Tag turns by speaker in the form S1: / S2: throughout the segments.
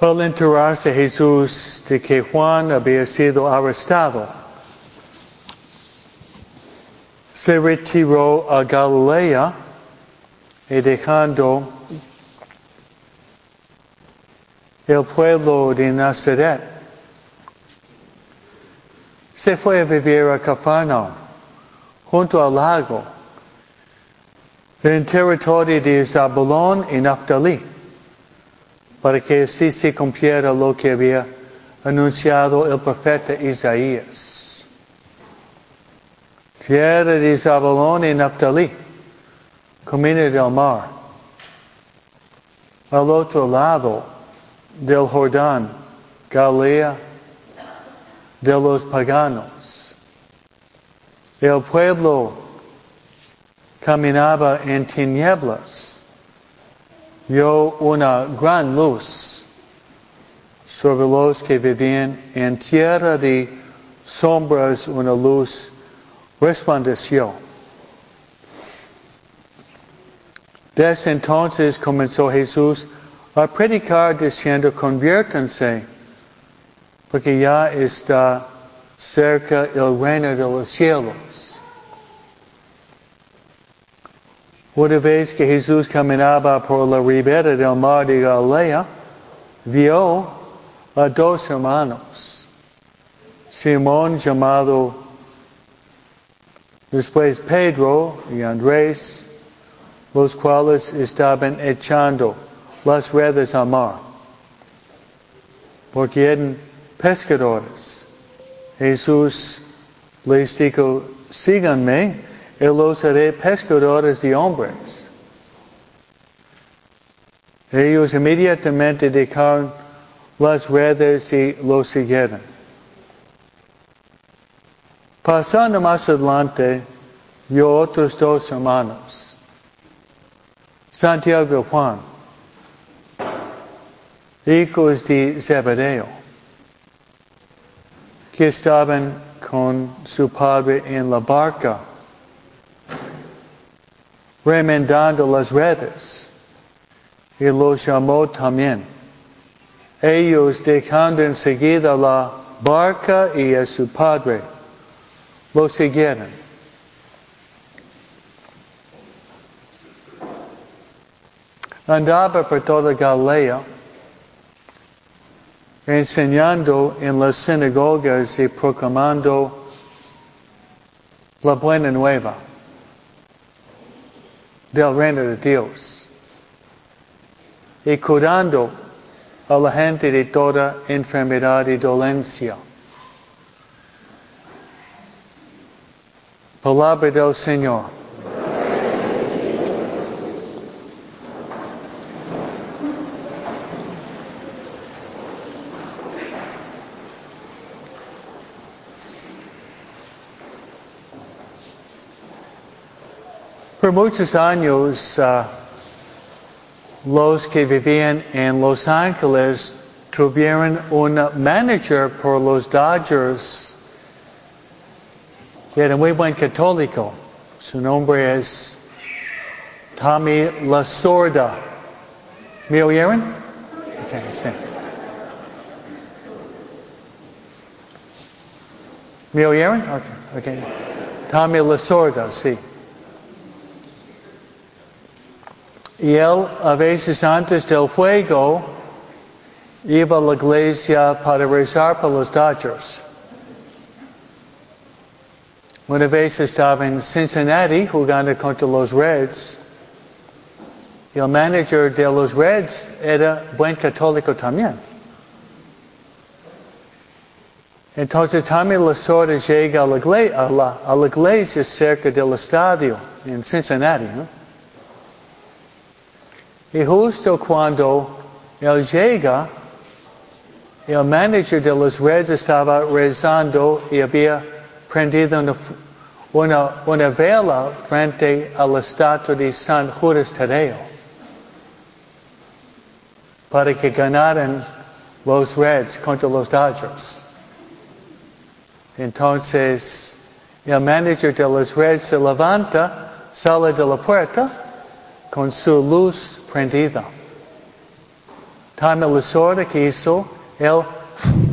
S1: Al enterarse Jesús de que Juan había sido arrestado, se retiró a Galilea y dejando el pueblo de Nazaret, se fue a vivir a Cafarnaum, junto al lago, en territorio de Zabulón y Naftali, para que así se cumpliera lo que había anunciado el profeta Isaías. Tierra de Zabulón y Naftali, camino del mar. Al otro lado del Jordán, Galilea de los paganos. El pueblo caminaba en tinieblas. Vio una gran luz sobre los que vivían en tierra de sombras, una luz resplandeció. Desde entonces comenzó Jesús a predicar diciendo, conviértanse, porque ya está cerca el reino de los cielos. Una vez que Jesús caminaba por la ribera del mar de Galilea, vio a dos hermanos, Simón llamado después Pedro y Andrés, los cuales estaban echando las redes al mar, porque eran pescadores. Jesús les dijo, síganme y los haré pescadores de hombres. Ellos inmediatamente dejaron las redes y lo siguieron. Pasando más adelante, vio otros dos hermanos, Santiago y Juan, hijos de Zebedeo, que estaban con su padre en la barca, remendando las redes, y los llamó también. Ellos dejando enseguida la barca y a su padre, lo siguieron. Andaba por toda Galilea, enseñando en las sinagogas y proclamando la buena nueva del reino de Dios y curando a la gente de toda enfermedad y dolencia. Palabra del Señor. Por muchos años, uh, los que vivían en Los Ángeles tuvieron un manager por los Dodgers que era muy buen católico. Su nombre es Tommy Lasorda. ¿Me oyeron? Okay, sí. ¿Me oyeron? Okay, okay. Tommy Lasorda, sí. Y él a veces antes del juego iba a la iglesia para rezar por los Dodgers. Una vez estaba en Cincinnati jugando contra los Reds. Y el manager de los Reds era buen católico también. Entonces también la sorda llega a la, a, la, a la iglesia cerca del estadio en Cincinnati. ¿no? Y justo cuando él llega, el manager de los Reds estaba rezando y había prendido una, una, una vela frente a la estatua de San Judas Tadeo para que ganaran los Reds contra los Dodgers. Entonces, el manager de los Reds se levanta, sale de la puerta con su luz prendida. Time Lasorda que hizo, él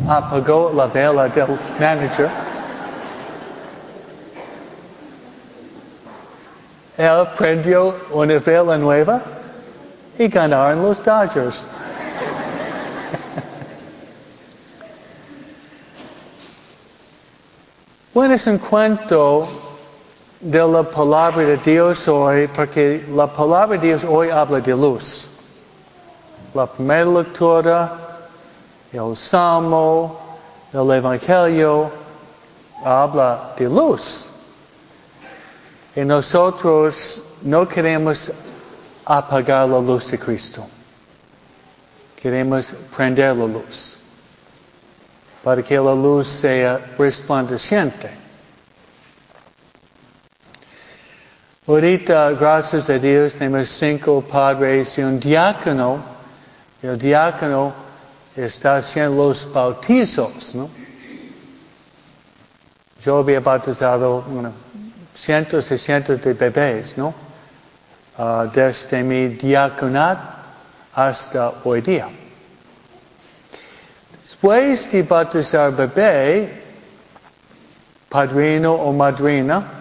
S1: apagó la vela del manager. Él prendió una vela nueva y ganaron los Dodgers. bueno, es un cuento de la palabra de Dios hoy, porque la palabra de Dios hoy habla de luz. La primera lectura, el Salmo, el Evangelio, habla de luz. Y nosotros no queremos apagar la luz de Cristo. Queremos prender la luz para que la luz sea resplandeciente. Ahorita, gracias a Dios, tenemos cinco padres y un diácono. El diácono está haciendo los bautizos, ¿no? Yo había bautizado bueno, cientos y cientos de bebés, ¿no? Uh, desde mi diaconat hasta hoy día. Después de bautizar bebé, padrino o madrina,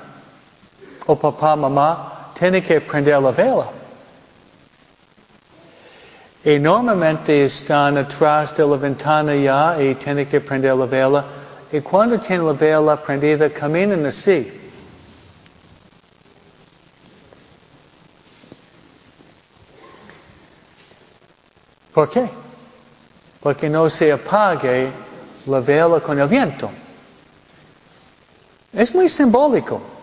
S1: o papá, mamá, tiene que prender la vela. Y normalmente están atrás de la ventana ya y tiene que prender la vela. Y cuando tiene la vela prendida, caminan así. ¿Por qué? Porque no se apague la vela con el viento. Es muy simbólico.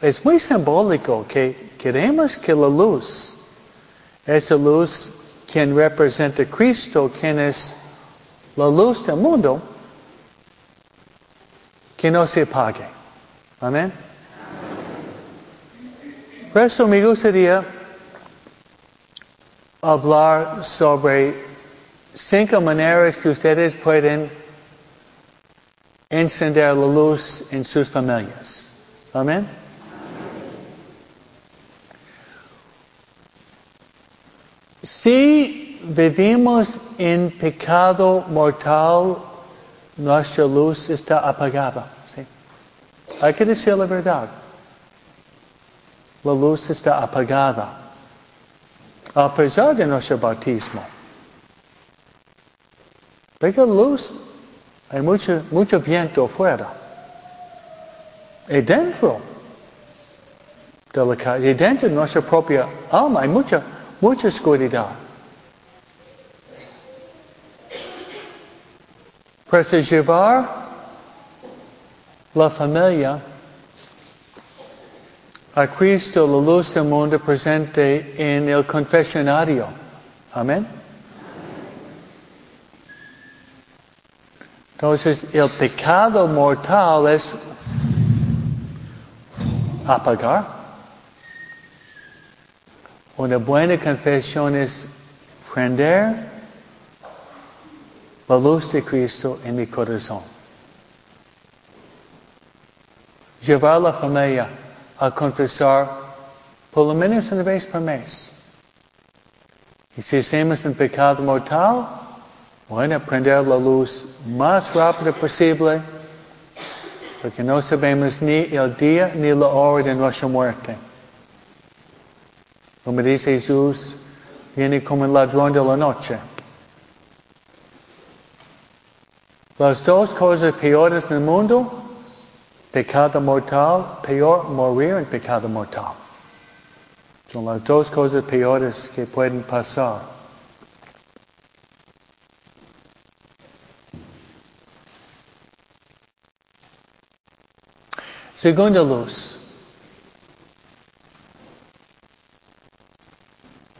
S1: Es muy simbólico que queremos que la luz, esa luz quien representa a Cristo, quien es la luz del mundo, que no se apague. Amén. Por eso me gustaría hablar sobre cinco maneras que ustedes pueden encender la luz en sus familias. Amén. Si vivimos en pecado mortal, nuestra luz está apagada. Hay que decir la verdad. La luz está apagada. A pesar de nuestro bautismo. La luz, hay mucho, mucho viento afuera. Y dentro de la casa, y dentro de nuestra propia alma hay mucha mucha oscuridad. Preservar la familia a Cristo, la luz del mundo presente en el confesionario. Amén. Entonces, el pecado mortal es apagar. Una buena confesión es prender la luz de Cristo en mi corazón. Llevar a la familia a confesar por lo menos una vez por mes. Y si hacemos un pecado mortal, bueno, prender la luz más rápido posible, porque no sabemos ni el día ni la hora de nuestra muerte. Como dice Jesús, viene como el ladrón de la noche. Las dos cosas peores del mundo, pecado mortal, peor morir en pecado mortal. Son las dos cosas peores que pueden pasar. Segunda luz.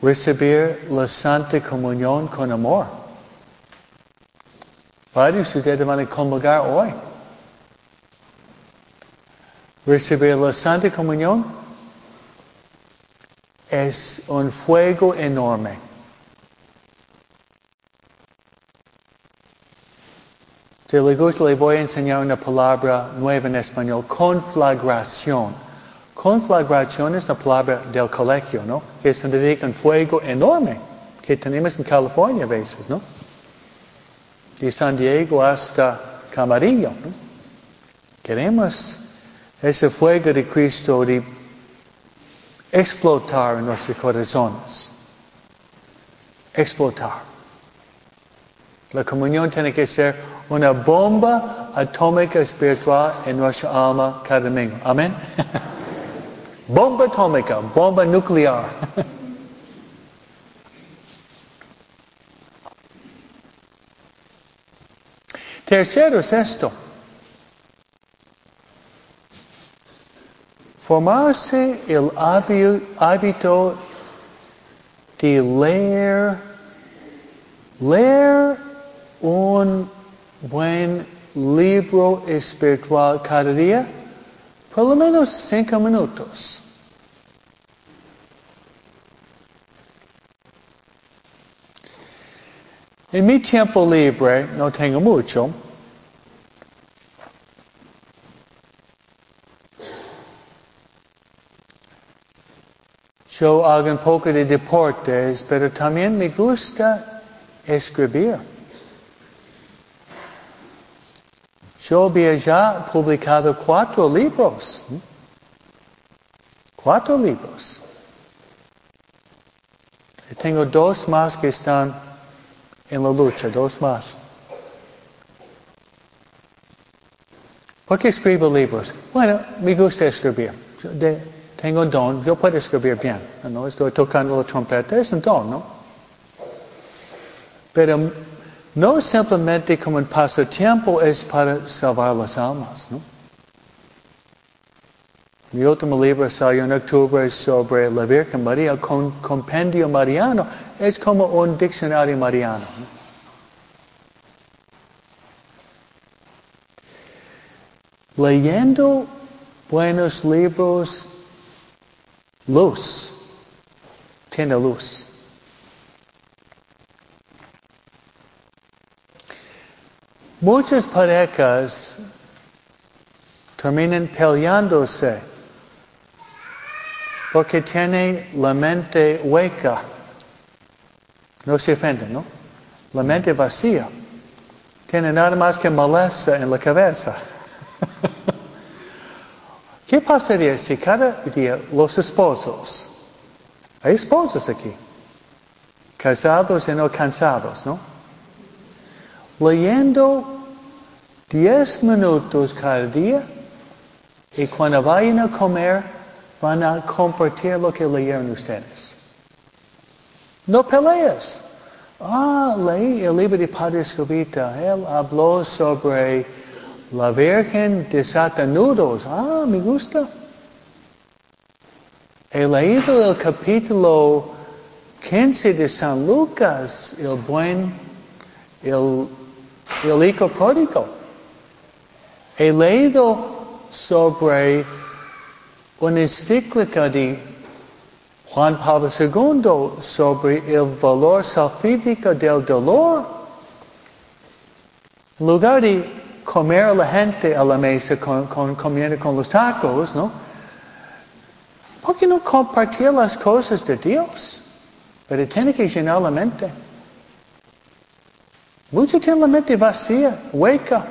S1: Recibir la Santa Comunión con amor. Varios de ustedes van a comulgar hoy. Recibir la Santa Comunión es un fuego enorme. Si le gusta, le voy a enseñar una palabra nueva en español, conflagración. Conflagración es la palabra del colegio, ¿no? Que significa un fuego enorme que tenemos en California a veces, ¿no? De San Diego hasta Camarillo, ¿no? Queremos ese fuego de Cristo de explotar en nuestros corazones. Explotar. La comunión tiene que ser una bomba atómica espiritual en nuestra alma cada domingo. Amén. bomba atómica, bomba nuclear. Tercero es esto. Formarse el hábito de leer, leer un buen libro espiritual cada día, por lo menos cinco minutos. En mi tiempo libre, no tengo mucho, yo hago un poco de deportes, pero también me gusta escribir. Yo había ya publicado cuatro libros. Cuatro libros. Y tengo dos más que están en la lucha, dos más. ¿Por qué escribo libros? Bueno, me gusta escribir. Tengo don, yo puedo escribir bien. No estoy tocando la trompeta, es un don, ¿no? Pero no simplemente como un pasatiempo es para salvar las almas, ¿no? Mi último libro salió en octubre sobre la Virgen María con compendio mariano. Es como un diccionario mariano. Leyendo buenos libros luz, tiene luz. Muchas parejas terminan peleándose porque tienen la mente hueca. No se ofenden, ¿no? La mente vacía. Tiene nada más que maleza en la cabeza. ¿Qué pasaría si cada día los esposos, hay esposos aquí, casados y no cansados, ¿no? Leyendo diez minutos cada día y cuando vayan a comer van a compartir lo que leyeron ustedes. No peleas. Ah, leí el libro de Padre Escobita. Él habló sobre la Virgen desata nudos. Ah, me gusta. He leído el capítulo 15 de San Lucas, el buen, el, el hijo pródigo. He leído sobre una encíclica de Juan Pablo II sobre el valor salvífico del dolor. En lugar de comer a la gente a la mesa con, con, comiendo con los tacos, ¿no? ¿Por qué no compartir las cosas de Dios? Pero tiene que llenar la mente. Muchos tienen la mente vacía, hueca.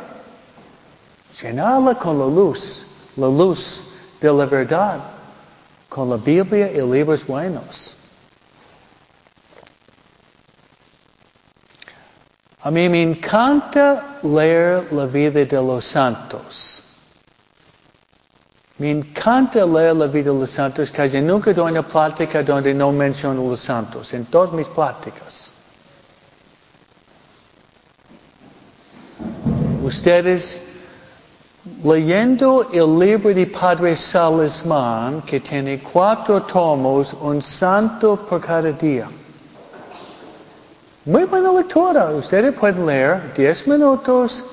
S1: Llenarla con la luz, la luz de la verdad, con la Biblia y libros buenos. A mí me encanta leer la vida de los santos. Me encanta leer la vida de los santos, casi nunca doy una plática donde no menciono los santos, en todas mis pláticas. Ustedes, leyendo el libro de Padre Salismán, que tiene cuatro tomos, un santo por cada día. Muy buena lectura. Ustedes pueden leer 10 minutos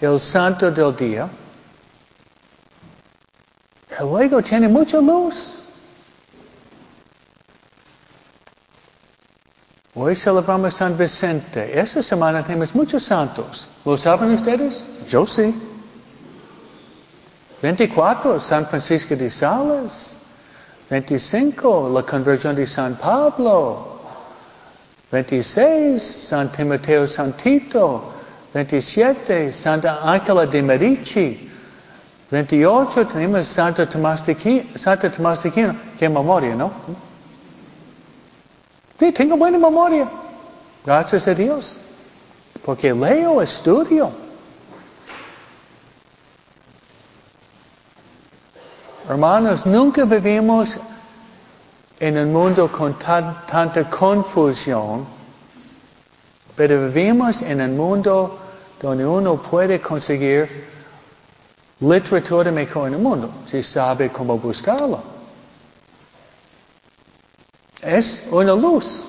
S1: el santo del día. Luego tiene mucha luz. Hoy celebramos San Vicente. Esta semana tenemos muchos santos. ¿Lo saben ustedes? Yo sí. 24, San Francisco de Sales. 25, la conversión de San Pablo. 26, San Timoteo Santito. 27, Santa Ángela de Medici. 28 tenemos Santa Tomás de Aquino, Santa Tomás de Aquino. Qué memoria, ¿no? Sí, tengo buena memoria. Gracias a Dios. Porque leo, estudio. Hermanos, nunca vivimos en un mundo con tanta confusión, pero vivimos en un mundo donde uno puede conseguir literatura mejor en el mundo, si sabe cómo buscarlo. Es una luz.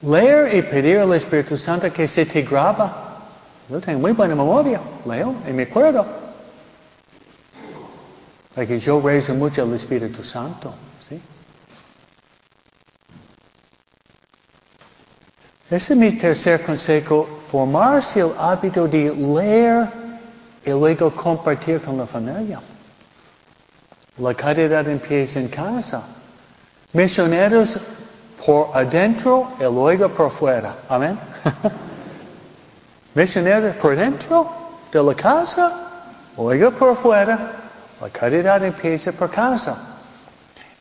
S1: Leer y pedir al Espíritu Santo que se te graba. Yo tengo muy buena memoria. Leo y me acuerdo. Porque yo rezo mucho al Espíritu Santo. ¿sí? Ese es mi tercer consejo. Formarse el hábito de leer y luego compartir con la familia. La caridad empieza en casa. Misioneros por adentro y luego por fuera. Amén. Misioneros por dentro de la casa, luego por fuera. La caridad empieza por casa.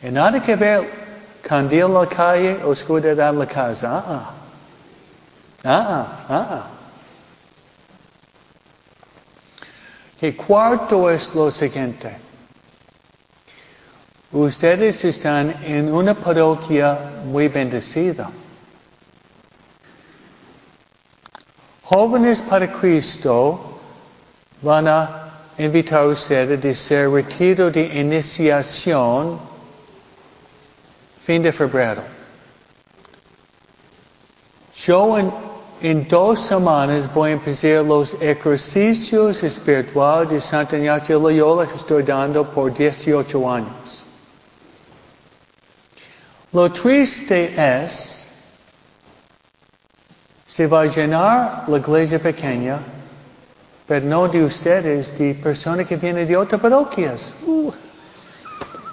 S1: Y nada que ver candil la calle, oscuridad en la casa. Ah, ah. Ah, ah, ah. Que cuarto es lo siguiente. Ustedes están en una parroquia muy bendecida. Jóvenes para Cristo van a invitar a ustedes a ser retiro de iniciación fin de febrero. Yo en, en dos semanas voy a empezar los ejercicios espirituales de Santa Ignacio Loyola que estoy dando por 18 años. Lo triste es, se va a llenar la iglesia pequeña, pero no de ustedes, de personas que vienen de otras parroquias. Uh.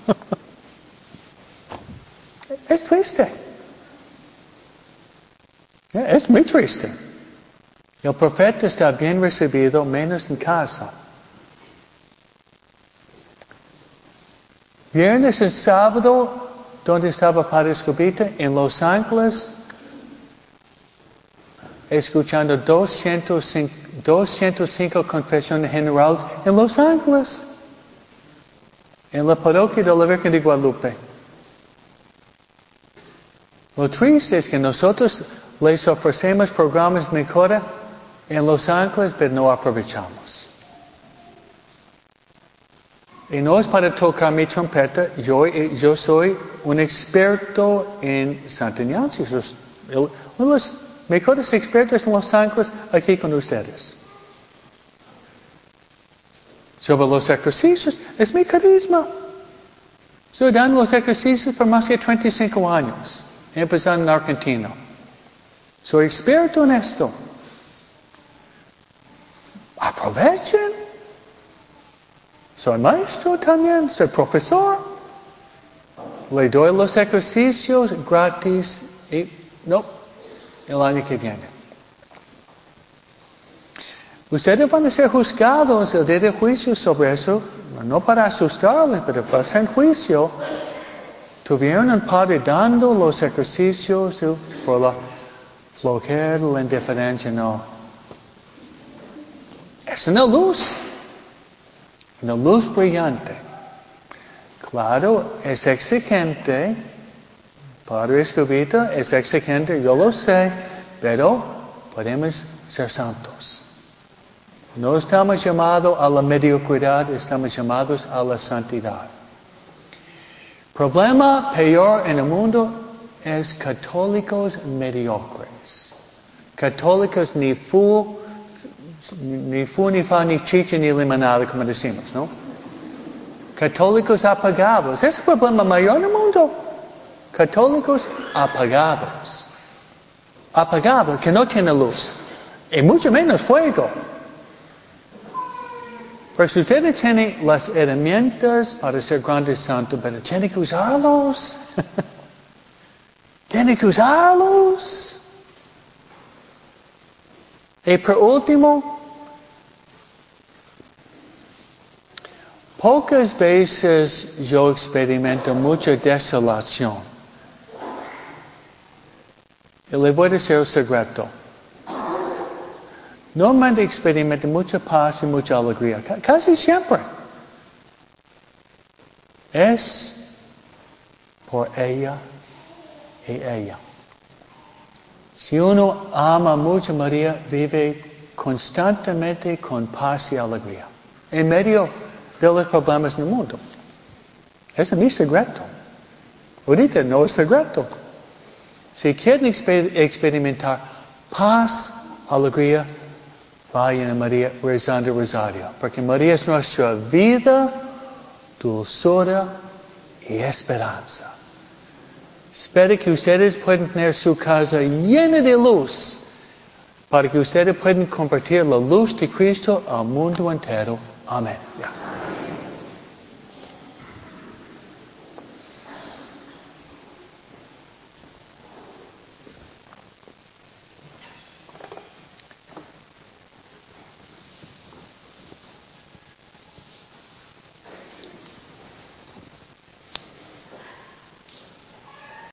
S1: es triste. Es muy triste. El profeta está bien recibido, menos en casa. Viernes y sábado ¿Dónde estaba Padre Escobita? En Los Ángeles, escuchando 205, 205 confesiones generales en Los Ángeles, en la parroquia de la Virgen de Guadalupe. Lo triste es que nosotros les ofrecemos programas mejora en Los Ángeles, pero no aprovechamos. Y no es para tocar mi trompeta, yo, yo soy un experto en Santa. Uno de los mejores expertos en Los Ángeles aquí con ustedes. Sobre los ejercicios, es mi carisma. Estoy dando los ejercicios por más de 35 años, empezando en Argentina. Soy experto en esto. Aprovechen. Soy maestro también, soy profesor. Le doy los ejercicios gratis y no, el año que viene. Ustedes van a ser juzgados el día de juicio sobre eso, no para asustarles, pero para hacer juicio. Tuvieron un padre dando los ejercicios por la flojera, la indiferencia, no. Es una luz. Una luz brillante. Claro, es exigente. Padre Escobita es exigente, yo lo sé, pero podemos ser santos. No estamos llamados a la mediocridad, estamos llamados a la santidad. Problema peor en el mundo es católicos mediocres. Católicos ni fu ni fu, ni fa, ni chicha, ni limonada, como decimos, ¿no? Católicos apagados. Es el problema mayor en el mundo. Católicos apagados. Apagados, que no tienen luz. Y mucho menos fuego. Pero si ustedes tienen las herramientas para ser grandes santos, pero tienen que usarlos. tiene que usarlos. Y por último, pocas veces yo experimento mucha desolación. Y le voy a decir el secreto. Normalmente experimento mucha paz y mucha alegría, casi siempre. Es por ella y ella. Si uno ama mucho a María, vive constantemente con paz y alegría. En medio de los problemas del mundo. Ese es mi secreto. Ahorita no es secreto. Si quieren experimentar paz, alegría, vayan a María rezando rosario. Porque María es nuestra vida, dulzura y esperanza. Espero que ustedes puedan tener su casa llena de luz para que ustedes puedan compartir la luz de Cristo al mundo entero. Amén.